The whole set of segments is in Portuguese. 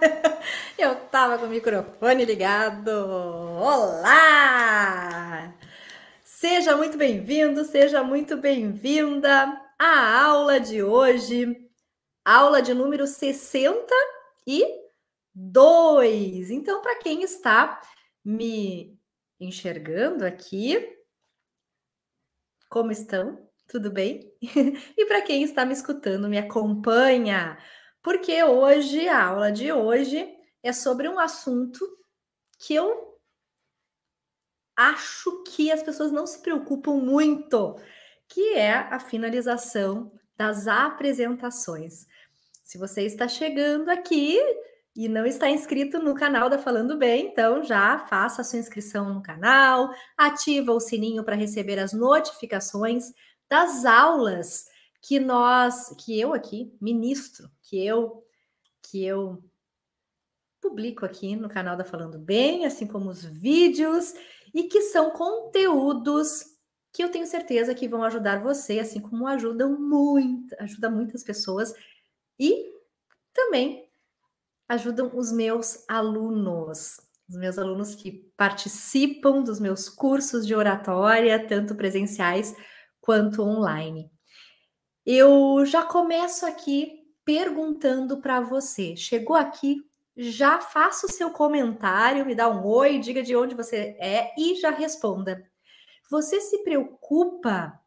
Eu tava com o microfone ligado. Olá! Seja muito bem-vindo, seja muito bem-vinda à aula de hoje, aula de número 62. Então, para quem está me enxergando aqui, como estão? Tudo bem? e para quem está me escutando, me acompanha, porque hoje, a aula de hoje, é sobre um assunto que eu acho que as pessoas não se preocupam muito, que é a finalização das apresentações. Se você está chegando aqui e não está inscrito no canal da Falando Bem, então já faça a sua inscrição no canal, ativa o sininho para receber as notificações das aulas que nós, que eu aqui ministro, que eu que eu publico aqui no canal da Falando Bem, assim como os vídeos, e que são conteúdos que eu tenho certeza que vão ajudar você, assim como ajudam muito, ajuda muitas pessoas e também ajudam os meus alunos, os meus alunos que participam dos meus cursos de oratória, tanto presenciais quanto online. Eu já começo aqui perguntando para você. Chegou aqui já faça o seu comentário, me dá um oi, diga de onde você é e já responda. Você se preocupa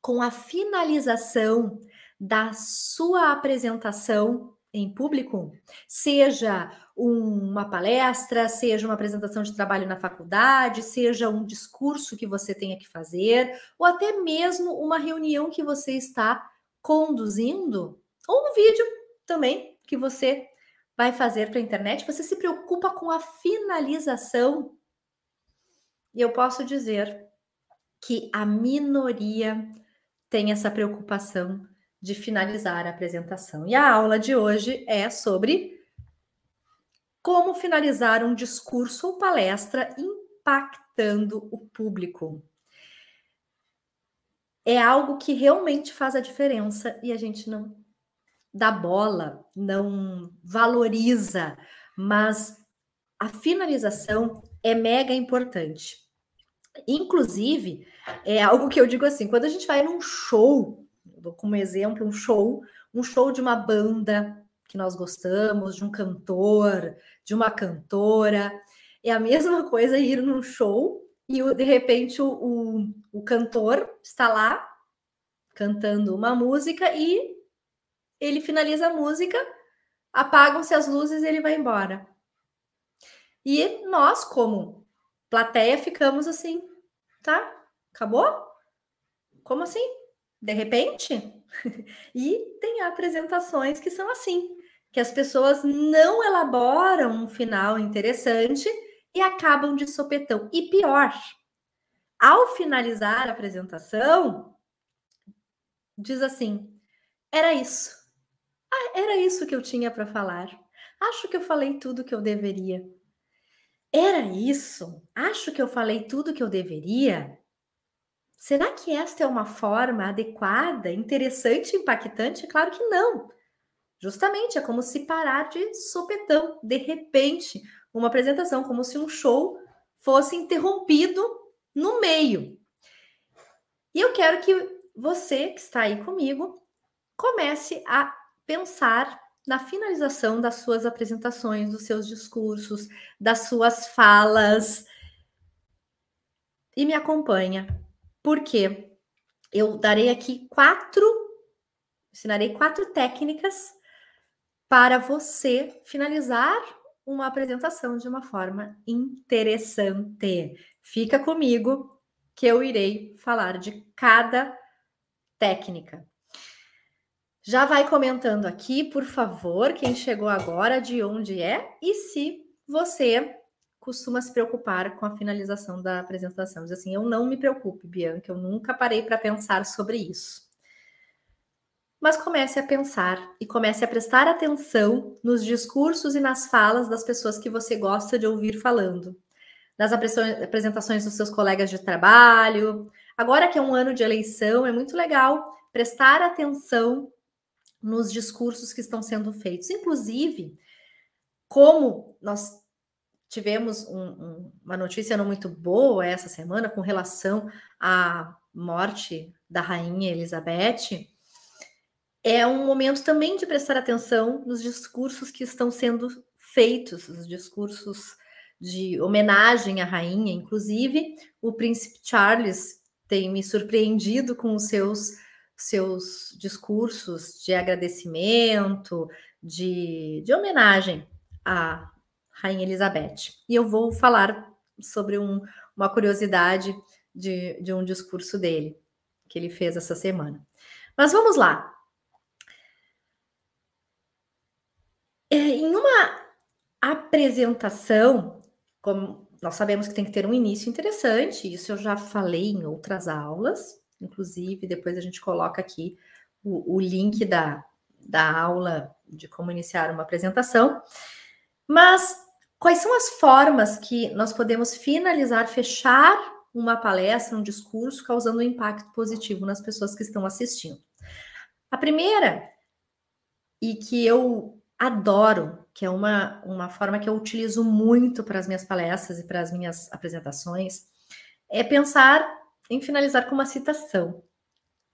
com a finalização da sua apresentação em público? Seja uma palestra, seja uma apresentação de trabalho na faculdade, seja um discurso que você tenha que fazer, ou até mesmo uma reunião que você está conduzindo, ou um vídeo também que você vai fazer para a internet, você se preocupa com a finalização. E eu posso dizer que a minoria tem essa preocupação de finalizar a apresentação. E a aula de hoje é sobre como finalizar um discurso ou palestra impactando o público. É algo que realmente faz a diferença e a gente não dá bola, não valoriza, mas a finalização é mega importante. Inclusive, é algo que eu digo assim: quando a gente vai num show, como exemplo, um show, um show de uma banda que nós gostamos, de um cantor, de uma cantora, é a mesma coisa ir num show e de repente o, o, o cantor está lá cantando uma música e ele finaliza a música, apagam-se as luzes e ele vai embora. E nós, como plateia, ficamos assim, tá? Acabou? Como assim? De repente? e tem apresentações que são assim, que as pessoas não elaboram um final interessante e acabam de sopetão. E pior, ao finalizar a apresentação, diz assim: era isso. Ah, era isso que eu tinha para falar. Acho que eu falei tudo que eu deveria. Era isso? Acho que eu falei tudo que eu deveria? Será que esta é uma forma adequada, interessante, impactante? Claro que não. Justamente é como se parar de sopetão, de repente, uma apresentação, como se um show fosse interrompido no meio. E eu quero que você que está aí comigo comece a pensar na finalização das suas apresentações, dos seus discursos, das suas falas. E me acompanha, porque eu darei aqui quatro, ensinarei quatro técnicas para você finalizar uma apresentação de uma forma interessante. Fica comigo que eu irei falar de cada técnica. Já vai comentando aqui, por favor, quem chegou agora, de onde é e se você costuma se preocupar com a finalização da apresentação. Diz assim, eu não me preocupe, Bianca, eu nunca parei para pensar sobre isso. Mas comece a pensar e comece a prestar atenção nos discursos e nas falas das pessoas que você gosta de ouvir falando, nas apresentações dos seus colegas de trabalho. Agora que é um ano de eleição, é muito legal prestar atenção nos discursos que estão sendo feitos. Inclusive, como nós tivemos um, um, uma notícia não muito boa essa semana com relação à morte da rainha Elizabeth, é um momento também de prestar atenção nos discursos que estão sendo feitos, os discursos de homenagem à rainha, inclusive o príncipe Charles tem me surpreendido com os seus seus discursos de agradecimento, de, de homenagem à Rainha Elizabeth. E eu vou falar sobre um, uma curiosidade de, de um discurso dele, que ele fez essa semana. Mas vamos lá. É, em uma apresentação, como nós sabemos que tem que ter um início interessante, isso eu já falei em outras aulas, inclusive, depois a gente coloca aqui o, o link da, da aula de como iniciar uma apresentação. Mas quais são as formas que nós podemos finalizar, fechar uma palestra, um discurso, causando um impacto positivo nas pessoas que estão assistindo? A primeira, e que eu adoro, que é uma, uma forma que eu utilizo muito para as minhas palestras e para as minhas apresentações, é pensar em finalizar com uma citação.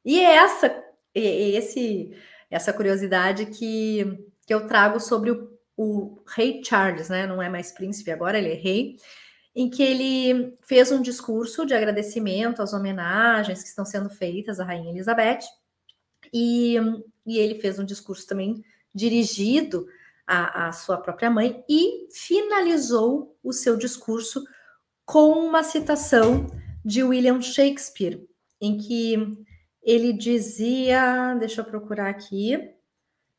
E é essa, esse, essa curiosidade que, que eu trago sobre o, o rei Charles, né? Não é mais príncipe agora, ele é rei, em que ele fez um discurso de agradecimento às homenagens que estão sendo feitas à rainha Elizabeth. E, e ele fez um discurso também dirigido à, à sua própria mãe e finalizou o seu discurso com uma citação de William Shakespeare, em que ele dizia, deixa eu procurar aqui,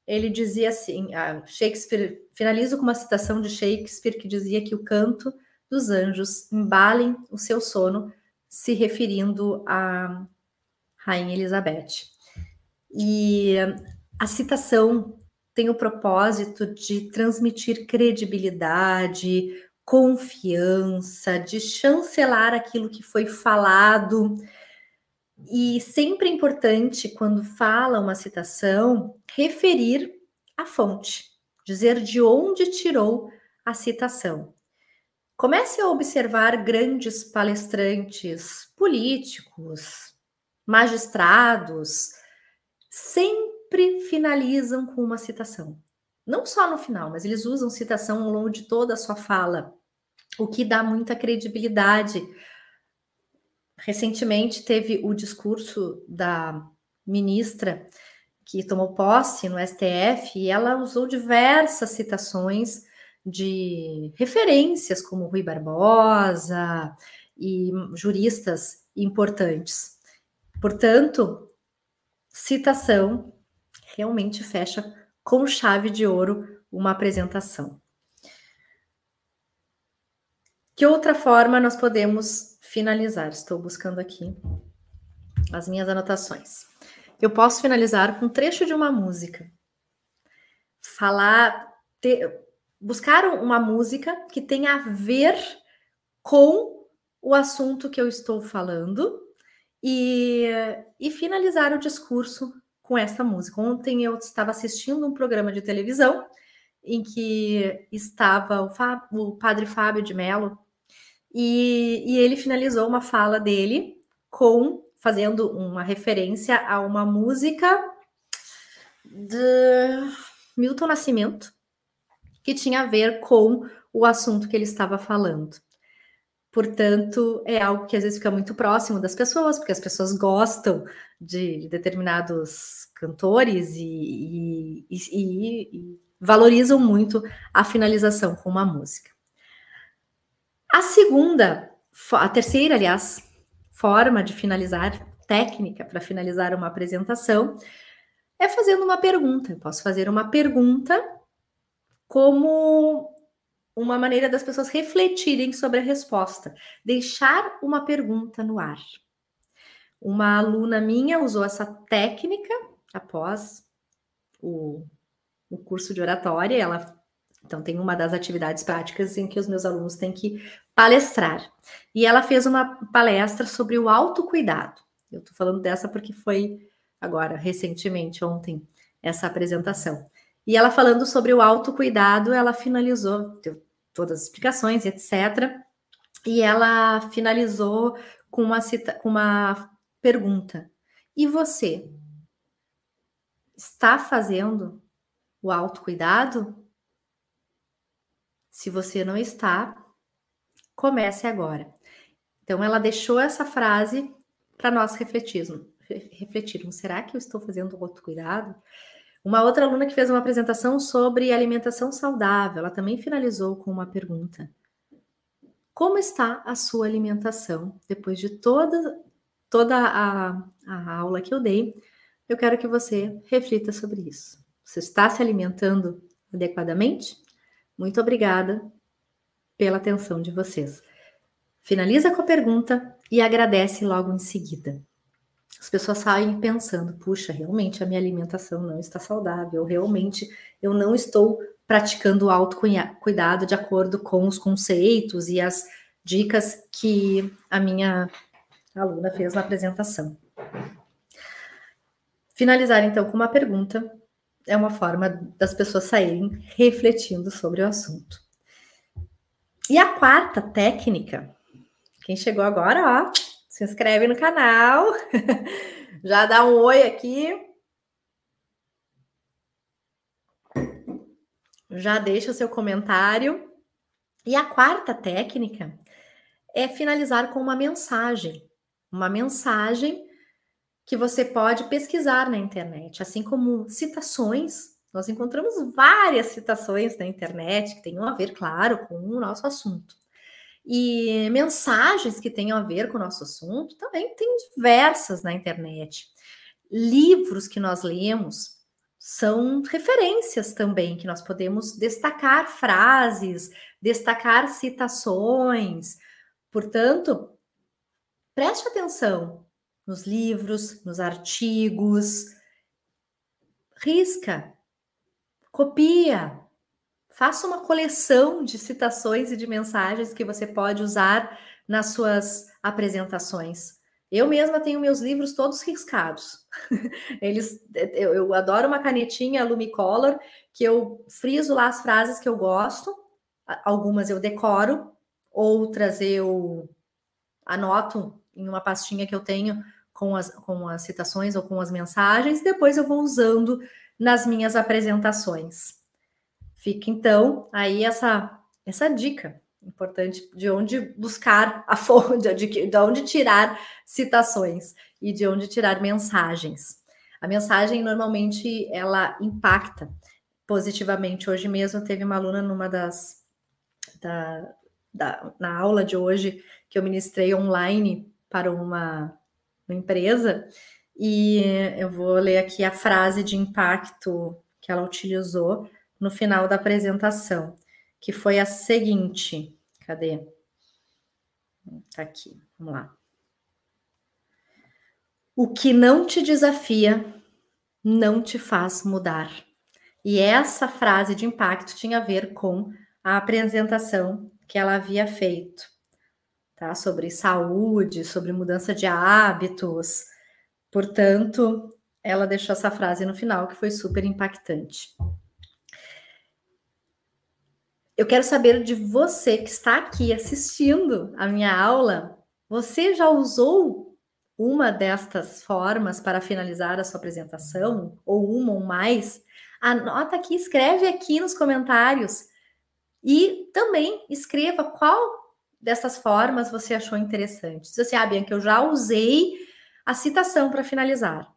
ele dizia assim, Shakespeare, finalizo com uma citação de Shakespeare que dizia que o canto dos anjos embalem o seu sono, se referindo a Rainha Elizabeth. E a citação tem o propósito de transmitir credibilidade, confiança, de chancelar aquilo que foi falado. E sempre é importante, quando fala uma citação, referir a fonte, dizer de onde tirou a citação. Comece a observar grandes palestrantes políticos, magistrados, sempre finalizam com uma citação não só no final, mas eles usam citação ao longo de toda a sua fala, o que dá muita credibilidade. Recentemente teve o discurso da ministra que tomou posse no STF e ela usou diversas citações de referências como Rui Barbosa e juristas importantes. Portanto, citação realmente fecha com chave de ouro uma apresentação. Que outra forma nós podemos finalizar? Estou buscando aqui as minhas anotações. Eu posso finalizar com um trecho de uma música. Falar, ter, buscar uma música que tenha a ver com o assunto que eu estou falando e, e finalizar o discurso com essa música. Ontem eu estava assistindo um programa de televisão em que estava o, Fá, o padre Fábio de Mello e, e ele finalizou uma fala dele com fazendo uma referência a uma música de Milton Nascimento que tinha a ver com o assunto que ele estava falando. Portanto, é algo que às vezes fica muito próximo das pessoas, porque as pessoas gostam de determinados cantores e, e, e, e valorizam muito a finalização com uma música. A segunda, a terceira, aliás, forma de finalizar, técnica para finalizar uma apresentação, é fazendo uma pergunta. Eu posso fazer uma pergunta como uma maneira das pessoas refletirem sobre a resposta, deixar uma pergunta no ar. Uma aluna minha usou essa técnica após o, o curso de oratória, ela então tem uma das atividades práticas em que os meus alunos têm que palestrar. E ela fez uma palestra sobre o autocuidado. Eu estou falando dessa porque foi agora, recentemente, ontem, essa apresentação. E ela falando sobre o autocuidado, ela finalizou, deu todas as explicações, etc. E ela finalizou com uma, cita, com uma pergunta. E você? Está fazendo o autocuidado? Se você não está, comece agora. Então, ela deixou essa frase para nós refletirmos. refletirmos. Será que eu estou fazendo autocuidado? Uma outra aluna que fez uma apresentação sobre alimentação saudável, ela também finalizou com uma pergunta. Como está a sua alimentação? Depois de toda, toda a, a aula que eu dei, eu quero que você reflita sobre isso. Você está se alimentando adequadamente? Muito obrigada pela atenção de vocês. Finaliza com a pergunta e agradece logo em seguida. As pessoas saem pensando: puxa, realmente a minha alimentação não está saudável, realmente eu não estou praticando o autocuidado de acordo com os conceitos e as dicas que a minha aluna fez na apresentação. Finalizar então com uma pergunta é uma forma das pessoas saírem refletindo sobre o assunto. E a quarta técnica, quem chegou agora, ó, se inscreve no canal, já dá um oi aqui. Já deixa o seu comentário. E a quarta técnica é finalizar com uma mensagem. Uma mensagem que você pode pesquisar na internet, assim como citações. Nós encontramos várias citações na internet que tenham a ver, claro, com o nosso assunto. E mensagens que tenham a ver com o nosso assunto também tem diversas na internet. Livros que nós lemos são referências também, que nós podemos destacar frases, destacar citações. Portanto, preste atenção nos livros, nos artigos. Risca, copia, faça uma coleção de citações e de mensagens que você pode usar nas suas apresentações. Eu mesma tenho meus livros todos riscados. Eles, eu, eu adoro uma canetinha Lumicolor que eu friso lá as frases que eu gosto. Algumas eu decoro, outras eu anoto em uma pastinha que eu tenho com as, com as citações ou com as mensagens, depois eu vou usando nas minhas apresentações. Fica então aí essa, essa dica importante de onde buscar a fonte, de, de onde tirar citações e de onde tirar mensagens. A mensagem normalmente ela impacta positivamente. Hoje mesmo teve uma aluna numa das da, da, na aula de hoje que eu ministrei online para uma uma empresa, e eu vou ler aqui a frase de impacto que ela utilizou no final da apresentação, que foi a seguinte: cadê? Tá aqui, vamos lá. O que não te desafia não te faz mudar. E essa frase de impacto tinha a ver com a apresentação que ela havia feito tá? Sobre saúde, sobre mudança de hábitos. Portanto, ela deixou essa frase no final que foi super impactante. Eu quero saber de você que está aqui assistindo a minha aula. Você já usou uma destas formas para finalizar a sua apresentação? Ou uma ou mais? Anota aqui, escreve aqui nos comentários. E também escreva qual dessas formas você achou interessante. Se você, ah, Bianca, eu já usei a citação para finalizar.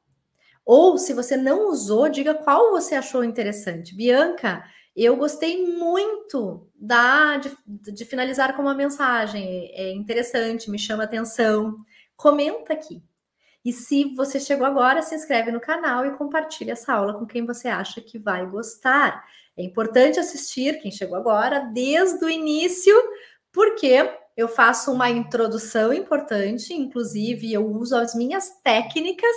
Ou se você não usou, diga qual você achou interessante. Bianca, eu gostei muito da de, de finalizar com uma mensagem. É interessante, me chama atenção. Comenta aqui. E se você chegou agora, se inscreve no canal e compartilha essa aula com quem você acha que vai gostar. É importante assistir, quem chegou agora, desde o início, porque eu faço uma introdução importante, inclusive eu uso as minhas técnicas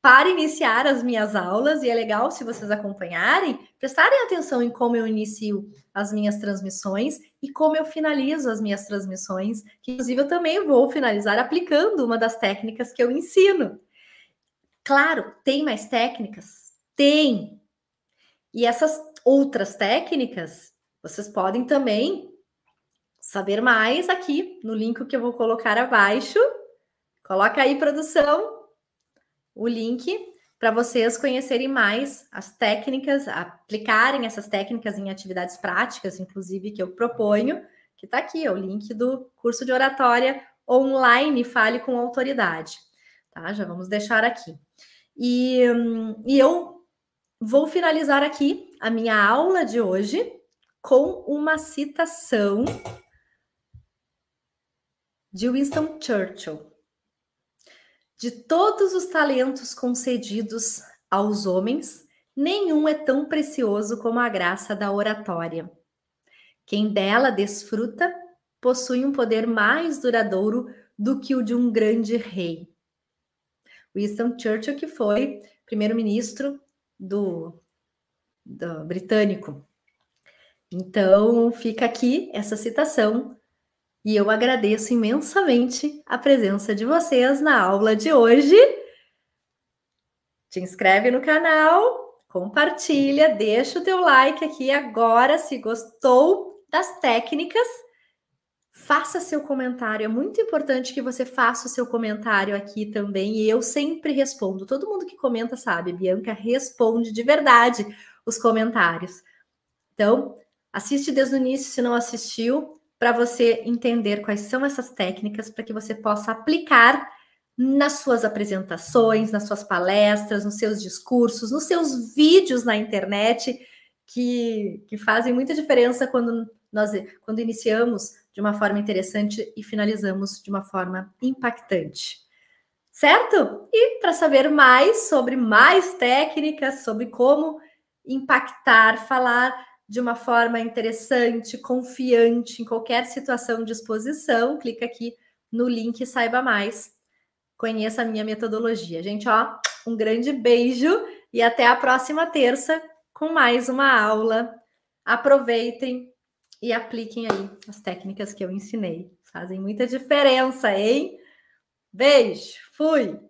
para iniciar as minhas aulas, e é legal se vocês acompanharem, prestarem atenção em como eu inicio as minhas transmissões e como eu finalizo as minhas transmissões, que inclusive eu também vou finalizar aplicando uma das técnicas que eu ensino. Claro, tem mais técnicas? Tem. E essas outras técnicas, vocês podem também saber mais aqui no link que eu vou colocar abaixo. Coloca aí, produção, o link para vocês conhecerem mais as técnicas, aplicarem essas técnicas em atividades práticas, inclusive que eu proponho, que está aqui, é o link do curso de oratória online Fale com Autoridade. Tá? Já vamos deixar aqui. E, e eu vou finalizar aqui a minha aula de hoje com uma citação de Winston Churchill. De todos os talentos concedidos aos homens, nenhum é tão precioso como a graça da oratória. Quem dela desfruta possui um poder mais duradouro do que o de um grande rei. Winston Churchill, que foi primeiro-ministro do, do britânico. Então, fica aqui essa citação e eu agradeço imensamente a presença de vocês na aula de hoje. Te inscreve no canal, compartilha, deixa o teu like aqui agora se gostou das técnicas. Faça seu comentário, é muito importante que você faça o seu comentário aqui também, e eu sempre respondo. Todo mundo que comenta sabe, Bianca responde de verdade os comentários. Então, assiste desde o início se não assistiu, para você entender quais são essas técnicas para que você possa aplicar nas suas apresentações, nas suas palestras, nos seus discursos, nos seus vídeos na internet, que, que fazem muita diferença quando nós quando iniciamos de uma forma interessante e finalizamos de uma forma impactante. Certo? E para saber mais sobre mais técnicas, sobre como impactar, falar de uma forma interessante, confiante em qualquer situação de exposição, clica aqui no link e saiba mais. Conheça a minha metodologia. Gente, ó, um grande beijo e até a próxima terça com mais uma aula. Aproveitem e apliquem aí as técnicas que eu ensinei. Fazem muita diferença, hein? Beijo, fui!